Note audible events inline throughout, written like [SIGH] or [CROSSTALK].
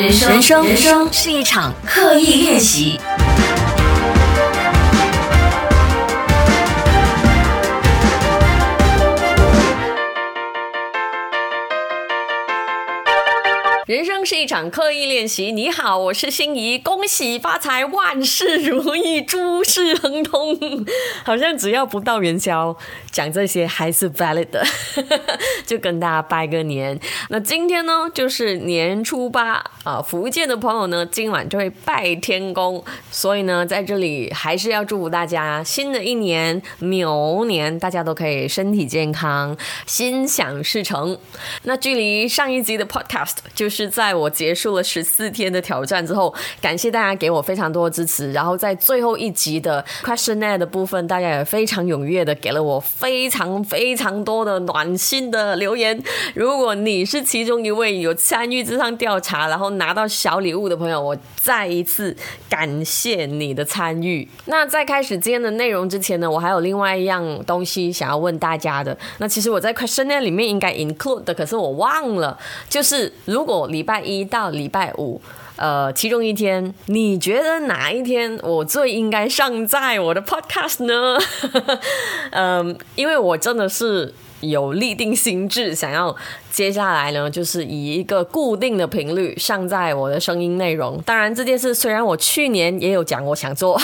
人生，人生，是一场刻意练习。人生是一场刻意练习。你好，我是心仪，恭喜发财，万事如意，诸事亨通。好像只要不到元宵，讲这些还是 valid 的，[LAUGHS] 就跟大家拜个年。那今天呢，就是年初八啊，福建的朋友呢，今晚就会拜天公，所以呢，在这里还是要祝福大家，新的一年牛年，大家都可以身体健康，心想事成。那距离上一集的 podcast 就是。是在我结束了十四天的挑战之后，感谢大家给我非常多的支持。然后在最后一集的 questionnaire 的部分，大家也非常踊跃的给了我非常非常多的暖心的留言。如果你是其中一位有参与这项调查，然后拿到小礼物的朋友，我再一次感谢你的参与。那在开始今天的内容之前呢，我还有另外一样东西想要问大家的。那其实我在 questionnaire 里面应该 include 的，可是我忘了，就是如果礼拜一到礼拜五，呃，其中一天，你觉得哪一天我最应该上在我的 podcast 呢？[LAUGHS] 嗯，因为我真的是有立定心智，想要接下来呢，就是以一个固定的频率上在我的声音内容。当然，这件事虽然我去年也有讲，我想做。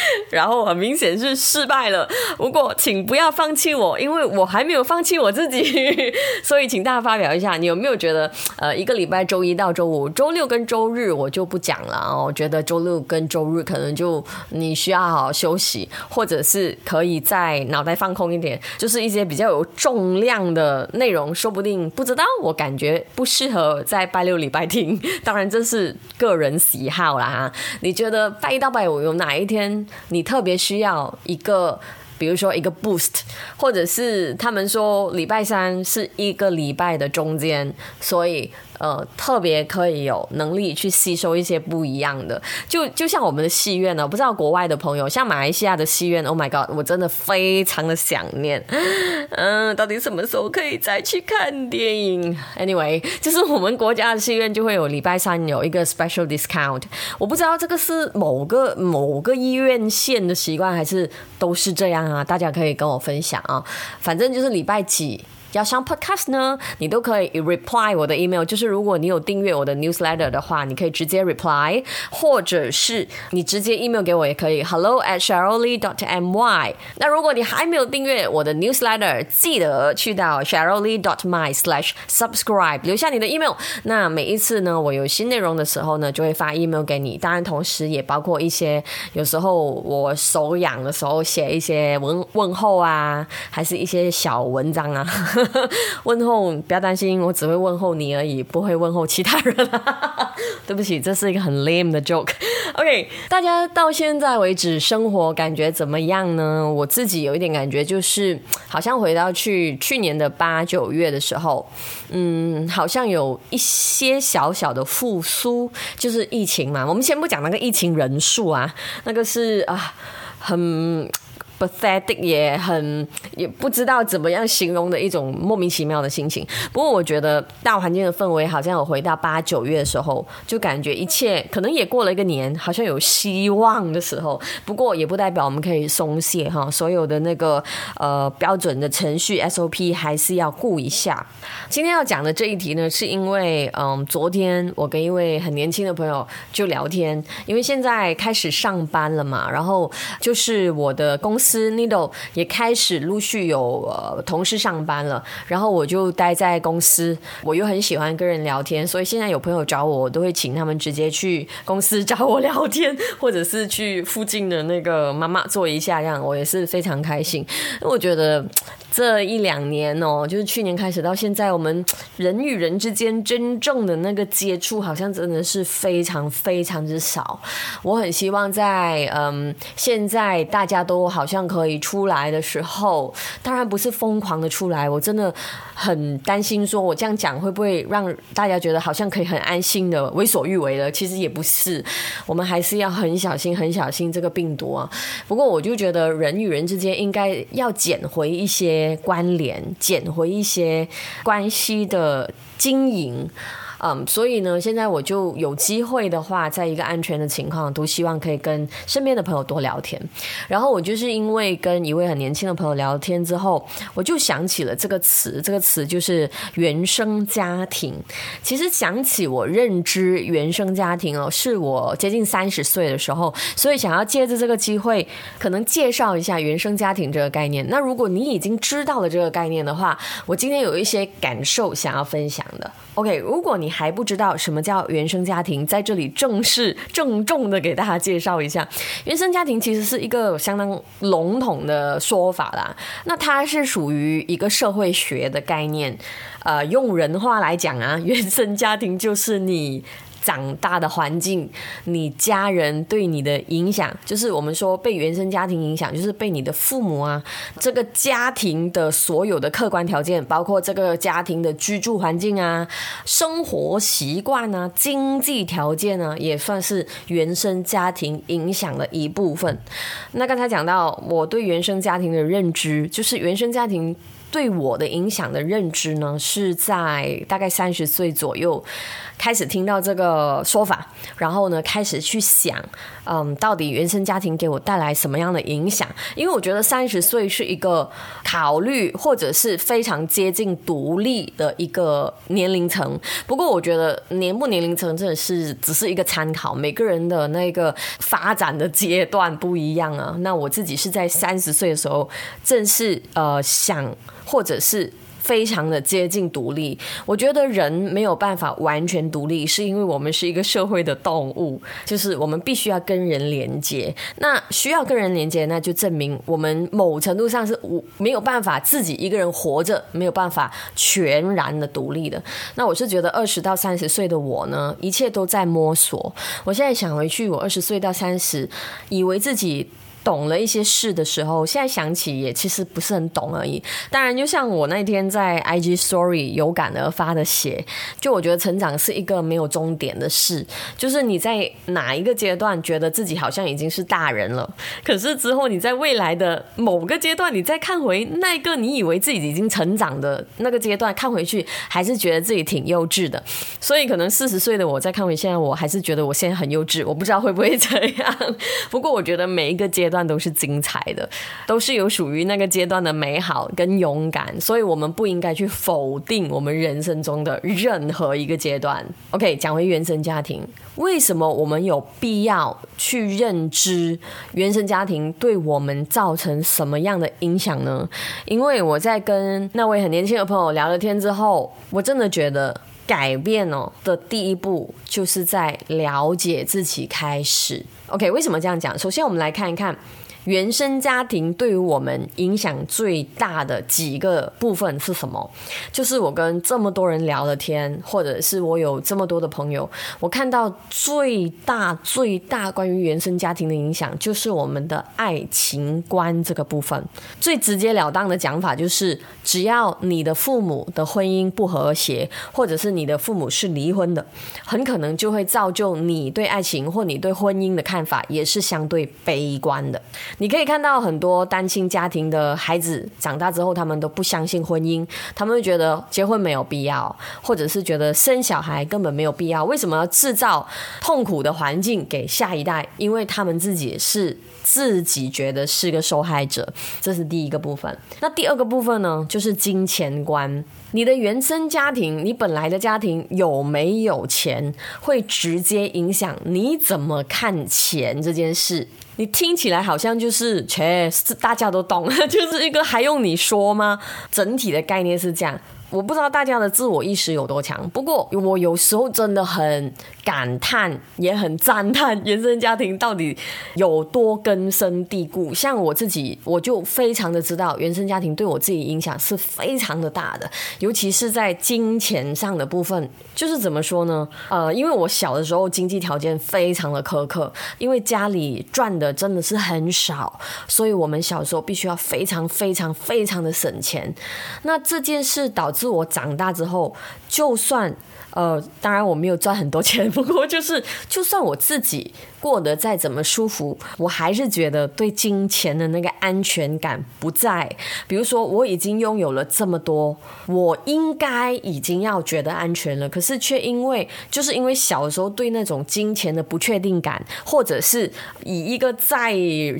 [LAUGHS] 然后很明显是失败了，不过请不要放弃我，因为我还没有放弃我自己，[LAUGHS] 所以请大家发表一下，你有没有觉得，呃，一个礼拜周一到周五，周六跟周日我就不讲了，我觉得周六跟周日可能就你需要好好休息，或者是可以在脑袋放空一点，就是一些比较有重量的内容，说不定不知道，我感觉不适合在拜六礼拜听，当然这是个人喜好啦，你觉得拜一到拜五有哪一天？你特别需要一个，比如说一个 boost，或者是他们说礼拜三是一个礼拜的中间，所以。呃，特别可以有能力去吸收一些不一样的，就就像我们的戏院呢，不知道国外的朋友，像马来西亚的戏院，Oh my God，我真的非常的想念。[LAUGHS] 嗯，到底什么时候可以再去看电影？Anyway，就是我们国家的戏院就会有礼拜三有一个 special discount，我不知道这个是某个某个医院线的习惯，还是都是这样啊？大家可以跟我分享啊。反正就是礼拜几。要上 Podcast 呢，你都可以 reply 我的 email，就是如果你有订阅我的 newsletter 的话，你可以直接 reply，或者是你直接 email 给我也可以，hello at sharoli dot my。那如果你还没有订阅我的 newsletter，记得去到 sharoli dot my slash subscribe，留下你的 email。那每一次呢，我有新内容的时候呢，就会发 email 给你。当然，同时也包括一些有时候我手痒的时候写一些问问候啊，还是一些小文章啊。[LAUGHS] 问候，不要担心，我只会问候你而已，不会问候其他人。[LAUGHS] 对不起，这是一个很 lame 的 joke。OK，大家到现在为止生活感觉怎么样呢？我自己有一点感觉，就是好像回到去去年的八九月的时候，嗯，好像有一些小小的复苏，就是疫情嘛。我们先不讲那个疫情人数啊，那个是啊，很。Pathetic 也很也不知道怎么样形容的一种莫名其妙的心情。不过我觉得大环境的氛围好像有回到八九月的时候，就感觉一切可能也过了一个年，好像有希望的时候。不过也不代表我们可以松懈哈，所有的那个呃标准的程序 SOP 还是要顾一下。今天要讲的这一题呢，是因为嗯，昨天我跟一位很年轻的朋友就聊天，因为现在开始上班了嘛，然后就是我的公司。司 Needle 也开始陆续有呃同事上班了，然后我就待在公司，我又很喜欢跟人聊天，所以现在有朋友找我，我都会请他们直接去公司找我聊天，或者是去附近的那个妈妈坐一下，这样我也是非常开心。我觉得这一两年哦，就是去年开始到现在，我们 [TSK] 人与人之间真正的那个接触，好像真的是非常非常之少。我很希望在嗯现在大家都好像。可以出来的时候，当然不是疯狂的出来。我真的很担心，说我这样讲会不会让大家觉得好像可以很安心的为所欲为了？其实也不是，我们还是要很小心、很小心这个病毒啊。不过我就觉得人与人之间应该要捡回一些关联，捡回一些关系的经营。嗯，所以呢，现在我就有机会的话，在一个安全的情况，都希望可以跟身边的朋友多聊天。然后我就是因为跟一位很年轻的朋友聊天之后，我就想起了这个词，这个词就是原生家庭。其实想起我认知原生家庭哦，是我接近三十岁的时候，所以想要借着这个机会，可能介绍一下原生家庭这个概念。那如果你已经知道了这个概念的话，我今天有一些感受想要分享的。OK，如果你还不知道什么叫原生家庭，在这里正式郑重的给大家介绍一下，原生家庭其实是一个相当笼统的说法啦。那它是属于一个社会学的概念，呃，用人话来讲啊，原生家庭就是你。长大的环境，你家人对你的影响，就是我们说被原生家庭影响，就是被你的父母啊，这个家庭的所有的客观条件，包括这个家庭的居住环境啊、生活习惯啊、经济条件啊，也算是原生家庭影响的一部分。那刚才讲到我对原生家庭的认知，就是原生家庭。对我的影响的认知呢，是在大概三十岁左右开始听到这个说法，然后呢开始去想，嗯，到底原生家庭给我带来什么样的影响？因为我觉得三十岁是一个考虑或者是非常接近独立的一个年龄层。不过我觉得年不年龄层真的是只是一个参考，每个人的那个发展的阶段不一样啊。那我自己是在三十岁的时候，正是呃想。或者是非常的接近独立，我觉得人没有办法完全独立，是因为我们是一个社会的动物，就是我们必须要跟人连接。那需要跟人连接，那就证明我们某程度上是无没有办法自己一个人活着，没有办法全然的独立的。那我是觉得二十到三十岁的我呢，一切都在摸索。我现在想回去，我二十岁到三十，以为自己。懂了一些事的时候，现在想起也其实不是很懂而已。当然，就像我那天在 IG Story 有感而发的写，就我觉得成长是一个没有终点的事，就是你在哪一个阶段觉得自己好像已经是大人了，可是之后你在未来的某个阶段，你再看回那个你以为自己已经成长的那个阶段，看回去还是觉得自己挺幼稚的。所以可能四十岁的我再看回现在，我还是觉得我现在很幼稚。我不知道会不会这样。[LAUGHS] 不过我觉得每一个阶段都是精彩的，都是有属于那个阶段的美好跟勇敢，所以我们不应该去否定我们人生中的任何一个阶段。OK，讲回原生家庭，为什么我们有必要去认知原生家庭对我们造成什么样的影响呢？因为我在跟那位很年轻的朋友聊了天之后，我真的觉得改变哦的第一步就是在了解自己开始。OK，为什么这样讲？首先，我们来看一看。原生家庭对于我们影响最大的几个部分是什么？就是我跟这么多人聊了天，或者是我有这么多的朋友，我看到最大最大关于原生家庭的影响，就是我们的爱情观这个部分。最直截了当的讲法就是，只要你的父母的婚姻不和谐，或者是你的父母是离婚的，很可能就会造就你对爱情或你对婚姻的看法也是相对悲观的。你可以看到很多单亲家庭的孩子长大之后，他们都不相信婚姻，他们会觉得结婚没有必要，或者是觉得生小孩根本没有必要。为什么要制造痛苦的环境给下一代？因为他们自己是自己觉得是个受害者，这是第一个部分。那第二个部分呢，就是金钱观。你的原生家庭，你本来的家庭有没有钱，会直接影响你怎么看钱这件事。你听起来好像就是，切，是大家都懂，[LAUGHS] 就是一个还用你说吗？整体的概念是这样。我不知道大家的自我意识有多强，不过我有时候真的很感叹，也很赞叹原生家庭到底有多根深蒂固。像我自己，我就非常的知道原生家庭对我自己影响是非常的大的，尤其是在金钱上的部分。就是怎么说呢？呃，因为我小的时候经济条件非常的苛刻，因为家里赚的真的是很少，所以我们小时候必须要非常非常非常的省钱。那这件事导致。是我长大之后，就算呃，当然我没有赚很多钱，[LAUGHS] 不过就是就算我自己过得再怎么舒服，我还是觉得对金钱的那个安全感不在。比如说，我已经拥有了这么多，我应该已经要觉得安全了，可是却因为就是因为小时候对那种金钱的不确定感，或者是以一个再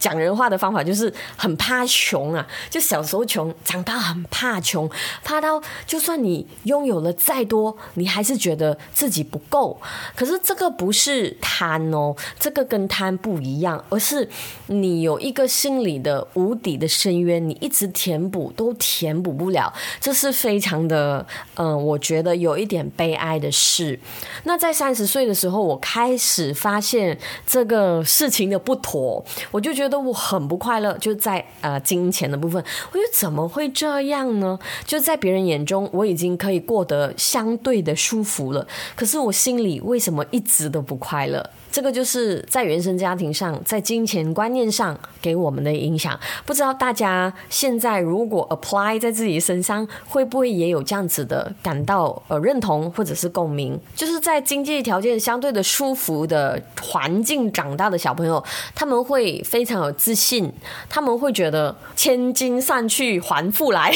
讲人话的方法，就是很怕穷啊，就小时候穷，长大很怕穷，怕到就算你拥有了再多，你还是觉得自己不够。可是这个不是贪哦，这个跟贪不一样，而是你有一个心里的无底的深渊，你一直填补都填补不了，这是非常的，嗯，我觉得有一点悲哀的事。那在三十岁的时候，我开始发现这个事情的不妥，我就觉得我很不快乐，就在呃金钱的部分，我又怎么会这样呢？就在别人眼中，我已经可以过得相对的舒服了，可是我心里为什么一直都不快乐？这个就是在原生家庭上，在金钱观念上给我们的影响。不知道大家现在如果 apply 在自己身上，会不会也有这样子的感到呃认同或者是共鸣？就是在经济条件相对的舒服的环境长大的小朋友，他们会非常有自信，他们会觉得千金散去还复来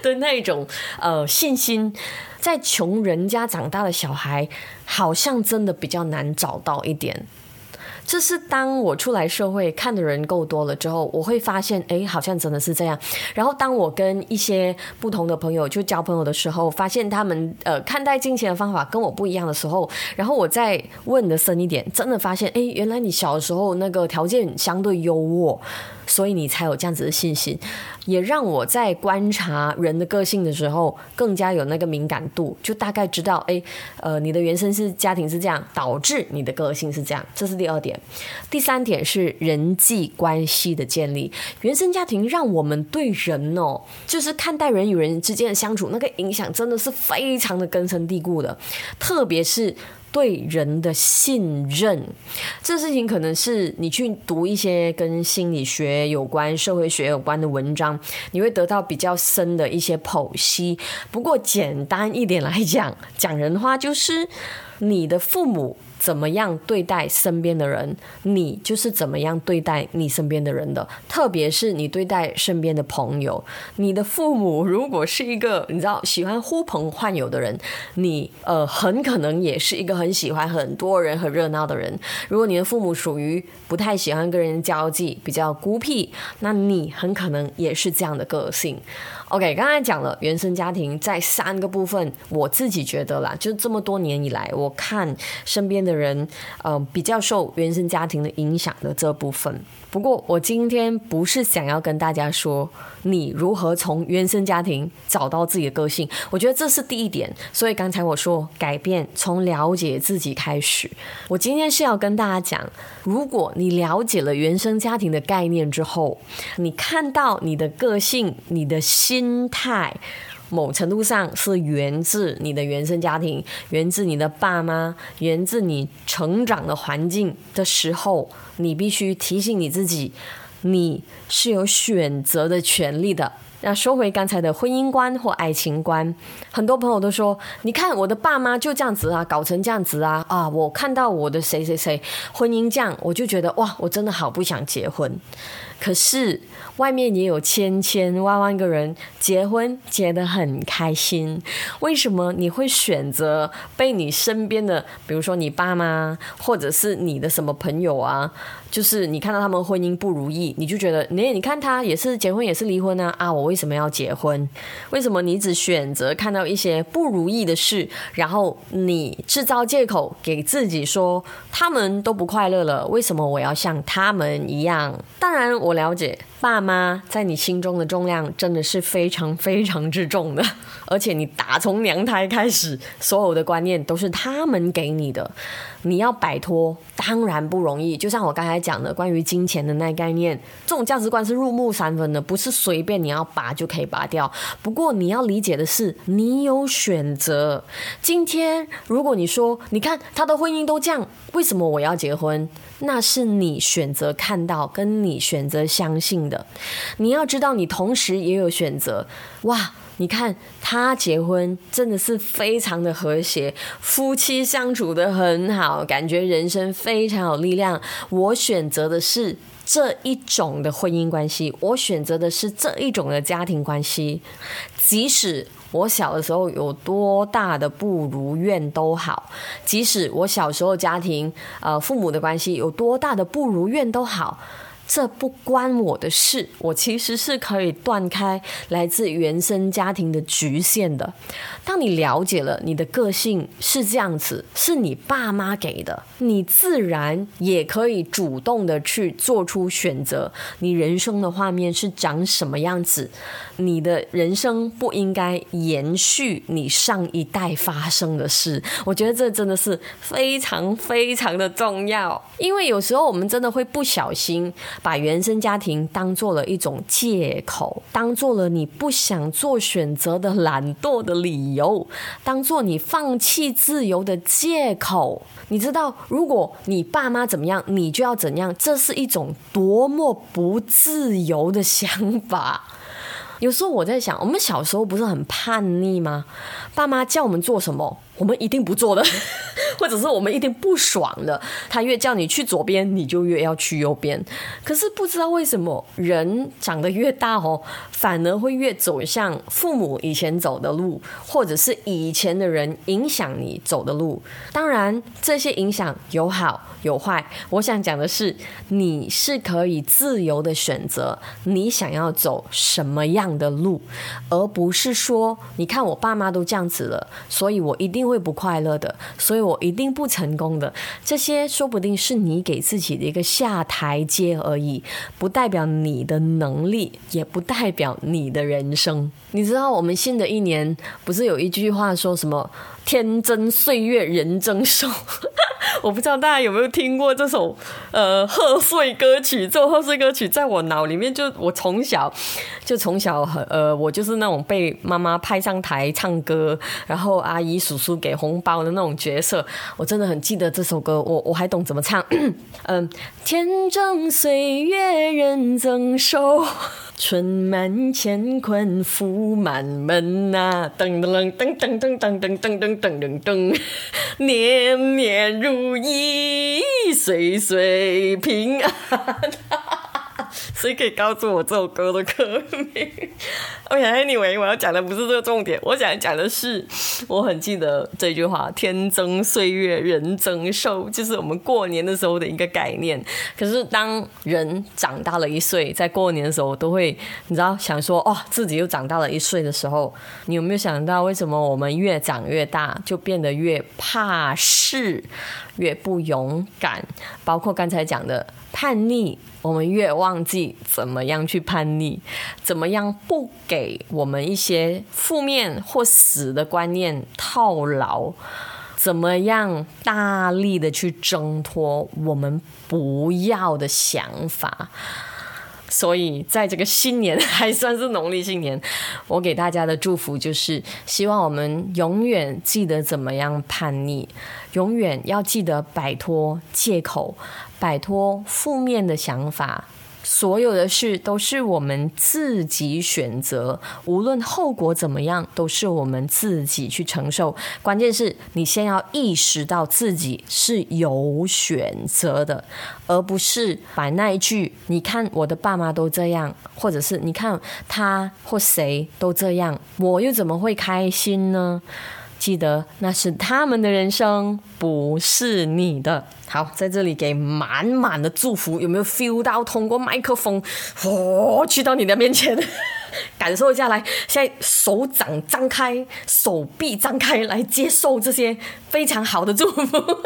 的那种呃信心。在穷人家长大的小孩，好像真的比较难找到一点。这是当我出来社会看的人够多了之后，我会发现，哎，好像真的是这样。然后当我跟一些不同的朋友就交朋友的时候，发现他们呃看待金钱的方法跟我不一样的时候，然后我再问的深一点，真的发现，哎，原来你小时候那个条件相对优渥。所以你才有这样子的信心，也让我在观察人的个性的时候更加有那个敏感度，就大概知道，哎，呃，你的原生是家庭是这样，导致你的个性是这样，这是第二点。第三点是人际关系的建立，原生家庭让我们对人哦，就是看待人与人之间的相处，那个影响真的是非常的根深蒂固的，特别是。对人的信任，这事情可能是你去读一些跟心理学有关、社会学有关的文章，你会得到比较深的一些剖析。不过简单一点来讲，讲人话就是你的父母。怎么样对待身边的人，你就是怎么样对待你身边的人的。特别是你对待身边的朋友，你的父母如果是一个你知道喜欢呼朋唤友的人，你呃很可能也是一个很喜欢很多人很热闹的人。如果你的父母属于不太喜欢跟人交际，比较孤僻，那你很可能也是这样的个性。OK，刚才讲了原生家庭在三个部分，我自己觉得啦，就这么多年以来，我看身边的人，呃，比较受原生家庭的影响的这部分。不过，我今天不是想要跟大家说你如何从原生家庭找到自己的个性，我觉得这是第一点。所以刚才我说改变从了解自己开始，我今天是要跟大家讲，如果你了解了原生家庭的概念之后，你看到你的个性、你的心态。某程度上是源自你的原生家庭，源自你的爸妈，源自你成长的环境的时候，你必须提醒你自己，你是有选择的权利的。那说回刚才的婚姻观或爱情观，很多朋友都说，你看我的爸妈就这样子啊，搞成这样子啊，啊，我看到我的谁谁谁婚姻这样，我就觉得哇，我真的好不想结婚。可是外面也有千千万万个人结婚结得很开心，为什么你会选择被你身边的，比如说你爸妈，或者是你的什么朋友啊？就是你看到他们婚姻不如意，你就觉得，你你看他也是结婚也是离婚啊啊！我为什么要结婚？为什么你只选择看到一些不如意的事，然后你制造借口给自己说他们都不快乐了？为什么我要像他们一样？当然我了解。爸妈在你心中的重量真的是非常非常之重的，而且你打从娘胎开始，所有的观念都是他们给你的，你要摆脱当然不容易。就像我刚才讲的关于金钱的那概念，这种价值观是入木三分的，不是随便你要拔就可以拔掉。不过你要理解的是，你有选择。今天如果你说，你看他的婚姻都这样，为什么我要结婚？那是你选择看到，跟你选择相信的。你要知道，你同时也有选择。哇，你看他结婚真的是非常的和谐，夫妻相处的很好，感觉人生非常有力量。我选择的是这一种的婚姻关系，我选择的是这一种的家庭关系，即使。我小的时候有多大的不如愿都好，即使我小时候家庭呃父母的关系有多大的不如愿都好。这不关我的事，我其实是可以断开来自原生家庭的局限的。当你了解了你的个性是这样子，是你爸妈给的，你自然也可以主动的去做出选择。你人生的画面是长什么样子？你的人生不应该延续你上一代发生的事。我觉得这真的是非常非常的重要，因为有时候我们真的会不小心。把原生家庭当做了一种借口，当做了你不想做选择的懒惰的理由，当做你放弃自由的借口。你知道，如果你爸妈怎么样，你就要怎样，这是一种多么不自由的想法。有时候我在想，我们小时候不是很叛逆吗？爸妈叫我们做什么？我们一定不做的，[LAUGHS] 或者是我们一定不爽的。他越叫你去左边，你就越要去右边。可是不知道为什么，人长得越大哦，反而会越走向父母以前走的路，或者是以前的人影响你走的路。当然，这些影响有好有坏。我想讲的是，你是可以自由的选择你想要走什么样的路，而不是说，你看我爸妈都这样子了，所以我一定。会不快乐的，所以我一定不成功的。这些说不定是你给自己的一个下台阶而已，不代表你的能力，也不代表你的人生。你知道，我们新的一年不是有一句话说什么“天真岁月人增寿”？[LAUGHS] 我不知道大家有没有听过这首呃贺岁歌曲？这首贺岁歌曲在我脑里面，就我从小就从小呃，我就是那种被妈妈派上台唱歌，然后阿姨叔叔给红包的那种角色。我真的很记得这首歌，我我还懂怎么唱。[COUGHS] 嗯，天增岁月人增寿。春满乾坤福满门呐，噔噔噔噔噔噔噔噔噔噔噔噔，年年如意，岁岁平安。谁可以告诉我这首歌的歌名？[LAUGHS] OK，Anyway，我要讲的不是这个重点，我想讲的是，我很记得这句话：“天增岁月人增寿”，就是我们过年的时候的一个概念。可是当人长大了一岁，在过年的时候都会，你知道，想说哦，自己又长大了一岁的时候，你有没有想到，为什么我们越长越大，就变得越怕事，越不勇敢？包括刚才讲的叛逆。我们越忘记怎么样去叛逆，怎么样不给我们一些负面或死的观念套牢，怎么样大力的去挣脱我们不要的想法。所以，在这个新年还算是农历新年，我给大家的祝福就是：希望我们永远记得怎么样叛逆，永远要记得摆脱借口。摆脱负面的想法，所有的事都是我们自己选择，无论后果怎么样，都是我们自己去承受。关键是你先要意识到自己是有选择的，而不是把那一句“你看我的爸妈都这样”或者是“你看他或谁都这样，我又怎么会开心呢？”记得那是他们的人生，不是你的。好，在这里给满满的祝福，有没有 feel 到？通过麦克风，哦，去到你的面前。感受一下，来，现在手掌张开，手臂张开，来接受这些非常好的祝福。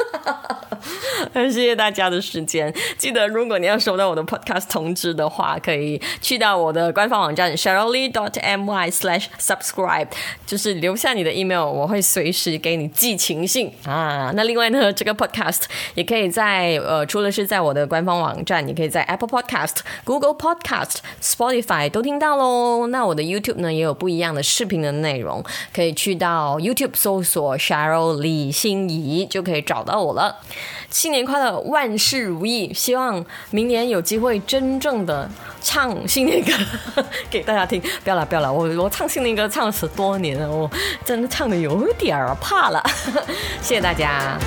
很 [LAUGHS] 谢谢大家的时间。记得，如果你要收到我的 podcast 通知的话，可以去到我的官方网站 sherly dot my slash subscribe，就是留下你的 email，我会随时给你寄情信啊。那另外呢，这个 podcast 也可以在呃，除了是在我的官方网站，你可以在 Apple Podcast、Google Podcast、Spotify 都听到喽。那我的 YouTube 呢也有不一样的视频的内容，可以去到 YouTube 搜索 Cheryl 李心怡就可以找到我了。新年快乐，万事如意！希望明年有机会真正的唱新年歌 [LAUGHS] 给大家听。不要了，不要了，我我唱新年歌唱了十多年了，我真的唱的有点儿怕了。[LAUGHS] 谢谢大家。